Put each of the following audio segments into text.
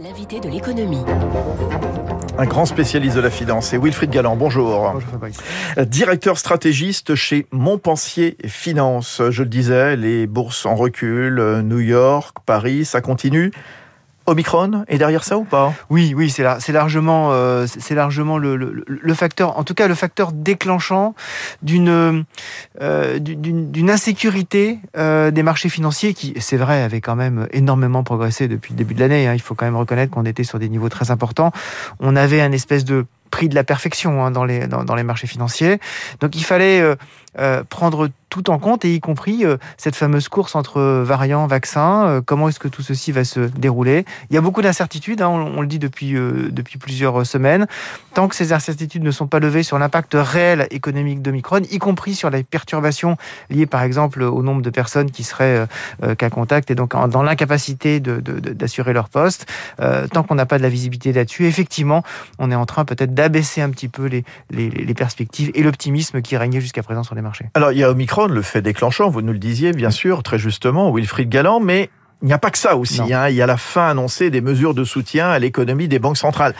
L'invité de l'économie. Un grand spécialiste de la finance, c'est Wilfried Galland. Bonjour. Bonjour Fabrice. Directeur stratégiste chez Montpensier Finance. Je le disais, les bourses en recul, New York, Paris, ça continue. Omicron est derrière ça ou pas Oui, oui, c'est là, c'est largement, euh, c'est largement le, facteur, en tout cas le facteur déclenchant d'une euh, d'une insécurité euh, des marchés financiers qui, c'est vrai, avait quand même énormément progressé depuis le début de l'année. Hein. Il faut quand même reconnaître qu'on était sur des niveaux très importants. On avait un espèce de prix de la perfection hein, dans, les, dans, les marchés financiers. Donc il fallait prendre tout en compte, et y compris euh, cette fameuse course entre variants, vaccins. Euh, comment est-ce que tout ceci va se dérouler? Il y a beaucoup d'incertitudes, hein, on, le dit depuis, depuis plusieurs semaines. Tant que ces incertitudes ne sont pas levées sur l'impact réel économique d'Omicron, y compris sur les perturbations liées par exemple au nombre de personnes qui seraient cas contact et donc dans l'incapacité d'assurer leur poste, tant qu'on n'a pas de la visibilité là-dessus, effectivement, on est en train peut-être d'abaisser un petit peu les, les perspectives et l'optimisme qui régnait jusqu'à présent sur les marchés. Alors il y a Omicron, le fait déclenchant, vous nous le disiez bien sûr, très justement, Wilfried Galland, mais il n'y a pas que ça aussi. Hein. Il y a la fin annoncée des mesures de soutien à l'économie des banques centrales.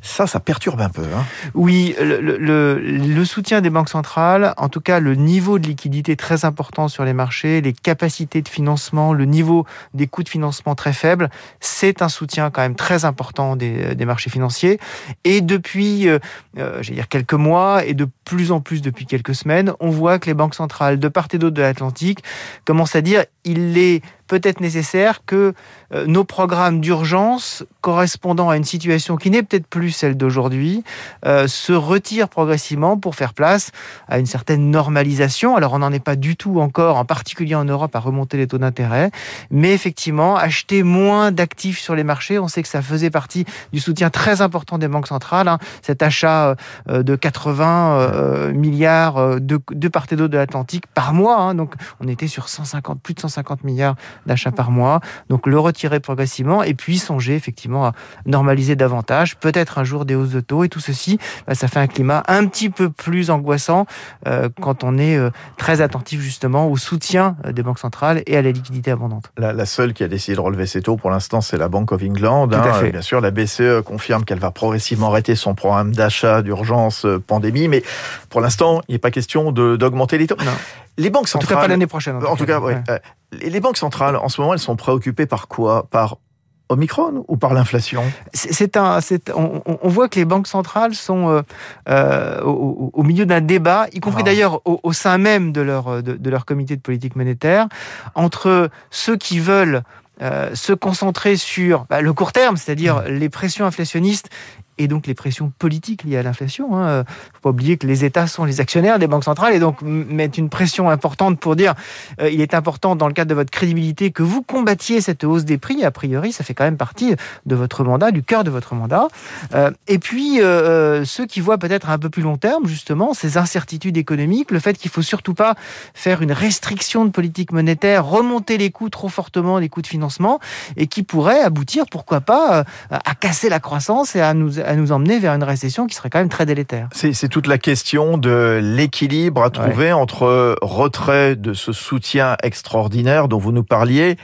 Ça, ça perturbe un peu. Hein. Oui, le, soutien des banques centrales, en tout cas le niveau de liquidité très important sur les marchés, les capacités de financement, le niveau des coûts de financement très faibles, c'est un soutien quand même très important des, des marchés financiers. Et depuis, euh, euh, dire quelques mois et de plus en plus depuis quelques semaines, on voit que les banques centrales de part et d'autre de l'Atlantique commencent à dire il est peut-être nécessaire que euh, nos programmes d'urgence correspondant à une situation qui n'est peut-être plus celle d'aujourd'hui euh, se retirent progressivement pour faire place à une certaine normalisation. Alors on n'en est pas du tout encore, en particulier en Europe, à remonter les taux d'intérêt, mais effectivement acheter moins d'actifs sur les marchés, on sait que ça faisait partie du soutien très important des banques centrales. Hein. Cet achat euh, de 80 milliards de, part et d'autre de l'Atlantique par mois, hein. donc on était sur 150, plus de 150 milliards d'achats par mois. Donc le retirer progressivement et puis songer effectivement à normaliser davantage, peut-être un jour des hausses de taux et tout ceci, bah, ça fait un climat un petit peu plus angoissant euh, quand on est euh, très attentif justement au soutien euh, des banques centrales et à la liquidité abondante. La, la seule qui a décidé de relever ses taux pour l'instant, c'est la Bank of England. Hein. Bien sûr, la BCE confirme qu'elle va progressivement arrêter son programme d'achat d'urgence pandémie, mais pour l'instant, il n'est pas question d'augmenter les taux. Non. Les banques centrales. En tout cas, pas l'année prochaine. En, en tout cas, ouais. ouais. Les banques centrales, en ce moment, elles sont préoccupées par quoi? Par Omicron ou par l'inflation? C'est un, on, on, voit que les banques centrales sont euh, euh, au, au, milieu d'un débat, y compris ah. d'ailleurs au, au, sein même de leur, de, de, leur comité de politique monétaire, entre ceux qui veulent euh, se concentrer sur bah, le court terme, c'est-à-dire mmh. les pressions inflationnistes et donc les pressions politiques liées à l'inflation. Il hein. ne faut pas oublier que les États sont les actionnaires des banques centrales et donc mettent une pression importante pour dire euh, il est important dans le cadre de votre crédibilité que vous combattiez cette hausse des prix. A priori, ça fait quand même partie de votre mandat, du cœur de votre mandat. Euh, et puis euh, ceux qui voient peut-être un peu plus long terme, justement, ces incertitudes économiques, le fait qu'il faut surtout pas faire une restriction de politique monétaire, remonter les coûts trop fortement, les coûts de financement, et qui pourrait aboutir, pourquoi pas, euh, à casser la croissance et à nous à nous emmener vers une récession qui serait quand même très délétère. C'est toute la question de l'équilibre à trouver ouais. entre retrait de ce soutien extraordinaire dont vous nous parliez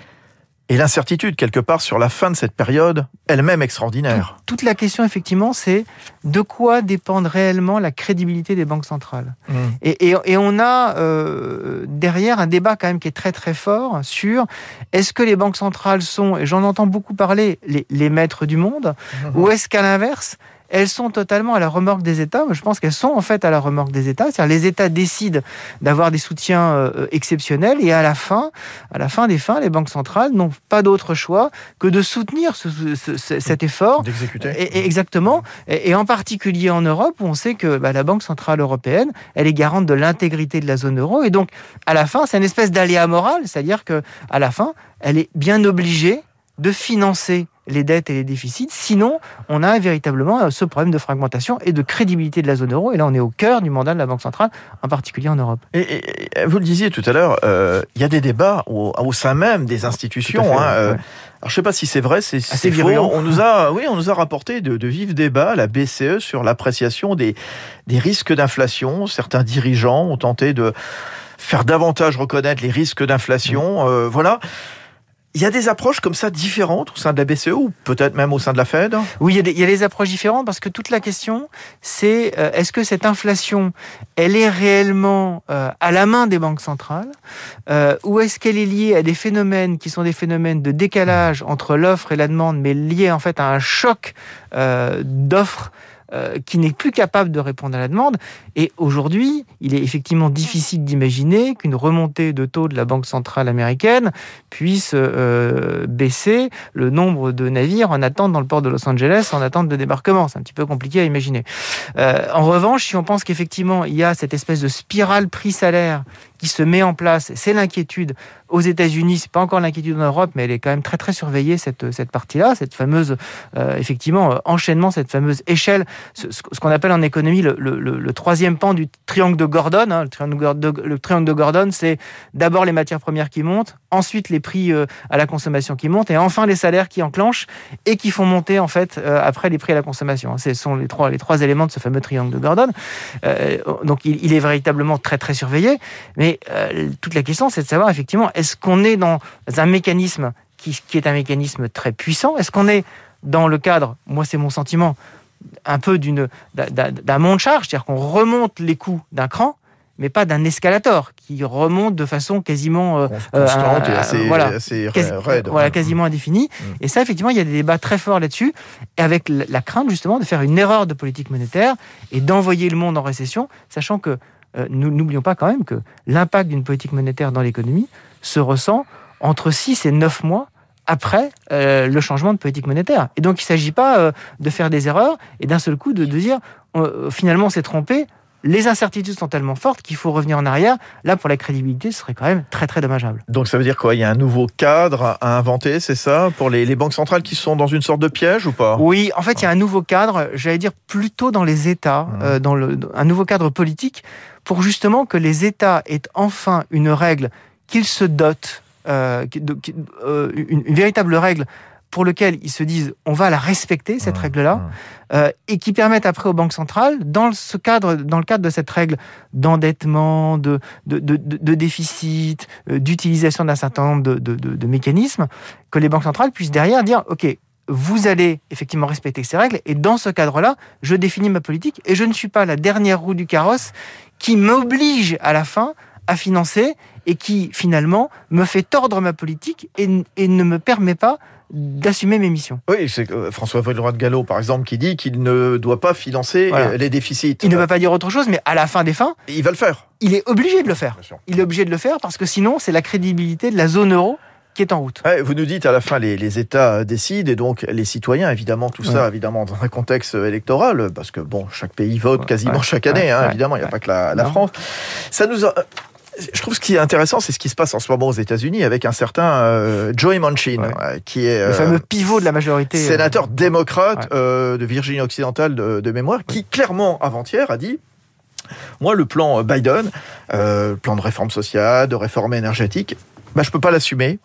et l'incertitude quelque part sur la fin de cette période elle-même extraordinaire. Toute, toute, la question effectivement c'est de quoi dépend réellement la crédibilité des banques centrales. Mmh. Et, et, et, on a euh, derrière un débat quand même qui est très très fort sur est-ce que les banques centrales sont, et j'en entends beaucoup parler, les, les maîtres du monde, mmh. ou est-ce qu'à l'inverse, elles sont totalement à la remorque des États. Je pense qu'elles sont en fait à la remorque des États. C'est-à-dire les États décident d'avoir des soutiens euh, exceptionnels et à la fin, à la fin des fins, les banques centrales n'ont pas d'autre choix que de soutenir ce, ce, ce, cet effort. D'exécuter. Et, exactement. Et, et, en particulier en Europe, où on sait que bah, la Banque centrale européenne, elle est garante de l'intégrité de la zone euro. Et donc, à la fin, c'est une espèce d'aléa moral, c'est-à-dire que à la fin, elle est bien obligée de financer les dettes et les déficits. Sinon, on a véritablement ce problème de fragmentation et de crédibilité de la zone euro. Et là, on est au cœur du mandat de la Banque centrale, en particulier en Europe. Et, et vous le disiez tout à l'heure, euh, il y a des débats au, au, sein même des institutions. Fait, hein, euh. Alors, je sais pas si c'est vrai, c'est assez virulent. On nous a, oui, on nous a rapporté de, de vifs débats à la BCE sur l'appréciation des, des risques d'inflation. Certains dirigeants ont tenté de faire davantage reconnaître les risques d'inflation. Mmh. Euh, voilà. Il y a des approches comme ça différentes au sein de la BCE ou peut-être même au sein de la Fed? Oui, il y, a des, y, a des, approches différentes parce que toute la question, c'est euh, est-ce que cette inflation, elle est réellement euh, à la main des banques centrales euh, ou est-ce qu'elle est liée à des phénomènes qui sont des phénomènes de décalage entre l'offre et la demande, mais liés en fait à un choc d'offres euh, qui n'est plus capable de répondre à la demande. Et aujourd'hui, il est effectivement difficile d'imaginer qu'une remontée de taux de la Banque centrale américaine puisse euh, baisser le nombre de navires en attente dans le port de Los Angeles, en attente de débarquement. C'est un petit peu compliqué à imaginer. Euh, en revanche, si on pense qu'effectivement, il y a cette espèce de spirale prix-salaire qui se met en place, c'est l'inquiétude aux États-Unis, c'est pas encore l'inquiétude en Europe, mais elle est quand même très très surveillée cette cette partie-là, cette fameuse euh, effectivement euh, enchaînement, cette fameuse échelle, ce, qu'on appelle en économie le, le, troisième pan du triangle de Gordon. Hein, le, triangle de, Gordon, c'est d'abord les matières premières qui montent, ensuite les prix euh, à la consommation qui montent, et enfin les salaires qui enclenchent et qui font monter en fait euh, après les prix à la consommation. Ce sont les trois les trois éléments de ce fameux triangle de Gordon. Euh, donc il, il, est véritablement très très surveillé, mais toute la question c'est de savoir effectivement est-ce qu'on est dans un mécanisme qui, qui est un mécanisme très puissant? Est-ce qu'on est dans le cadre, moi c'est mon sentiment, un peu d'une d'un mont de charge, c'est-à-dire qu'on remonte les coûts d'un cran, mais pas d'un escalator qui remonte de façon quasiment euh, constante et assez, voilà, assez raide. Voilà, quasiment indéfinie. Mm. Et ça, effectivement, il y a des débats très forts là-dessus, avec la crainte justement de faire une erreur de politique monétaire et d'envoyer le monde en récession, sachant que euh, nous n'oublions pas quand même que l'impact d'une politique monétaire dans l'économie se ressent entre 6 et 9 mois après euh, le changement de politique monétaire. Et donc il ne s'agit pas euh, de faire des erreurs et d'un seul coup de, de dire finalement on s'est trompé, les incertitudes sont tellement fortes qu'il faut revenir en arrière. Là, pour la crédibilité, ce serait quand même très très dommageable. Donc ça veut dire quoi? Il y a un nouveau cadre à inventer, c'est ça? Pour les, les, banques centrales qui sont dans une sorte de piège ou pas? Oui, en fait, il y a un nouveau cadre, j'allais dire plutôt dans les États, mmh. euh, dans le, un nouveau cadre politique, pour justement que les États aient enfin une règle qu'ils se dotent euh, euh, une, une, véritable règle pour lequel ils se disent on va la respecter cette mmh, règle-là mmh. euh, et qui permettent après aux banques centrales dans ce cadre dans le cadre de cette règle d'endettement de de, de, de, déficit euh, d'utilisation d'un certain nombre de, de, mécanismes que les banques centrales puissent derrière dire ok vous allez effectivement respecter ces règles et dans ce cadre-là je définis ma politique et je ne suis pas la dernière roue du carrosse qui m'oblige à la fin à financer et qui finalement me fait tordre ma politique et, ne me permet pas d'assumer mes missions. Oui, c'est euh, François Villeroy de Gallo, par exemple, qui dit qu'il ne doit pas financer euh, les déficits. Il ne va pas dire autre chose, mais à la fin des fins... Il va le faire. Il est obligé de le faire. Il est obligé de le faire parce que sinon, c'est la crédibilité de la zone euro qui est en route. vous nous dites à la fin les, les, États décident et donc les citoyens, évidemment, tout ça, évidemment, dans un contexte électoral, parce que bon, chaque pays vote quasiment chaque année, hein, évidemment, il n'y a pas que la, la France. Ça nous a, je trouve ce qui est intéressant, c'est ce qui se passe en ce moment aux États-Unis avec un certain euh, Joey Manchin, euh, qui est le fameux euh, pivot de la majorité, sénateur démocrate de Virginie occidentale de, de mémoire, qui clairement avant-hier a dit moi, le plan Biden, euh, plan de réforme sociale, de réforme énergétique, bah, je peux pas l'assumer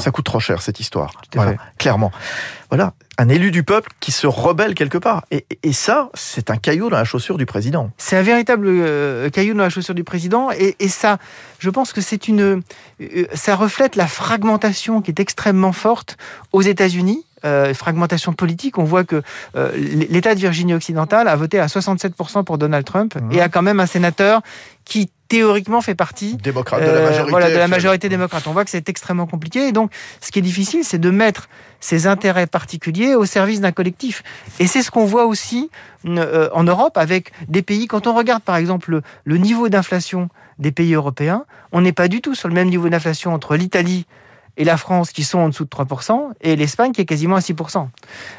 ça coûte trop cher cette histoire. Voilà, clairement. Voilà, un élu du peuple qui se rebelle quelque part. Et, et ça, c'est un caillou dans la chaussure du président. C'est un véritable euh, caillou dans la chaussure du président. Et, et ça, je pense que c'est une, euh, ça reflète la fragmentation qui est extrêmement forte aux États-Unis. Euh, fragmentation politique, on voit que l'État de Virginie occidentale a voté à 67% pour Donald Trump mmh. et a quand même un sénateur qui théoriquement fait partie démocrate, de, la euh, majorité, voilà, de la majorité démocrate. On voit que c'est extrêmement compliqué. Et donc, ce qui est difficile, c'est de mettre ses intérêts particuliers au service d'un collectif. Et c'est ce qu'on voit aussi euh, en Europe avec des pays. Quand on regarde, par exemple, le, le niveau d'inflation des pays européens, on n'est pas du tout sur le même niveau d'inflation entre l'Italie et la France qui sont en dessous de 3%, et l'Espagne qui est quasiment à 6%.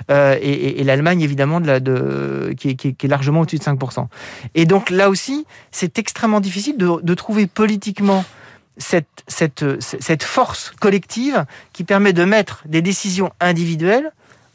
Euh, et, et, et l'Allemagne, évidemment, de la, de, qui, est, qui, qui, est, largement au-dessus de 5%. Et donc là aussi, c'est extrêmement difficile de, de trouver politiquement cette, cette, cette force collective qui permet de mettre des décisions individuelles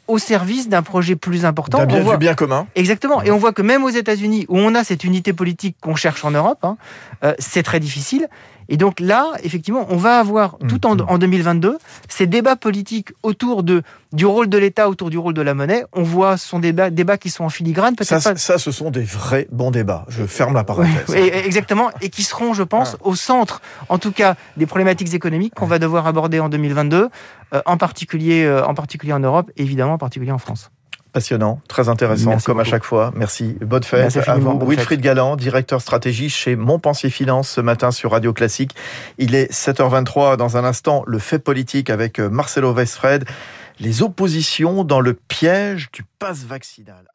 au service d'un projet plus important. D'un bien, voit... bien commun. Exactement. Et on voit que même aux États-Unis, où on a cette unité politique qu'on cherche en Europe, hein, euh, c'est très difficile. Et donc là, effectivement, on va avoir Mmh, tout en, mmh. en 2022 ces débats politiques autour de du rôle de l'État, autour du rôle de la monnaie. On voit ce sont des débats, débats qui sont en filigrane, Ça, peut-être pas. ça, ce sont des vrais bons débats. Je ferme la parenthèse. Oui, exactement, et qui seront, je pense, au centre, en tout cas, des problématiques économiques qu'on va devoir aborder en 2022, euh, en particulier, euh, en particulier en Europe, et évidemment en particulier en France. Passionnant, très intéressant, Merci comme à chaque fois. Merci. Bonne fête Merci à vous. Wilfried Galland, directeur stratégie chez Montpensier Finance ce matin sur Radio Classique. Il est 7h23. Dans un instant, le fait politique avec euh, Marcelo Westfred. Les oppositions dans le piège du pass vaccinal.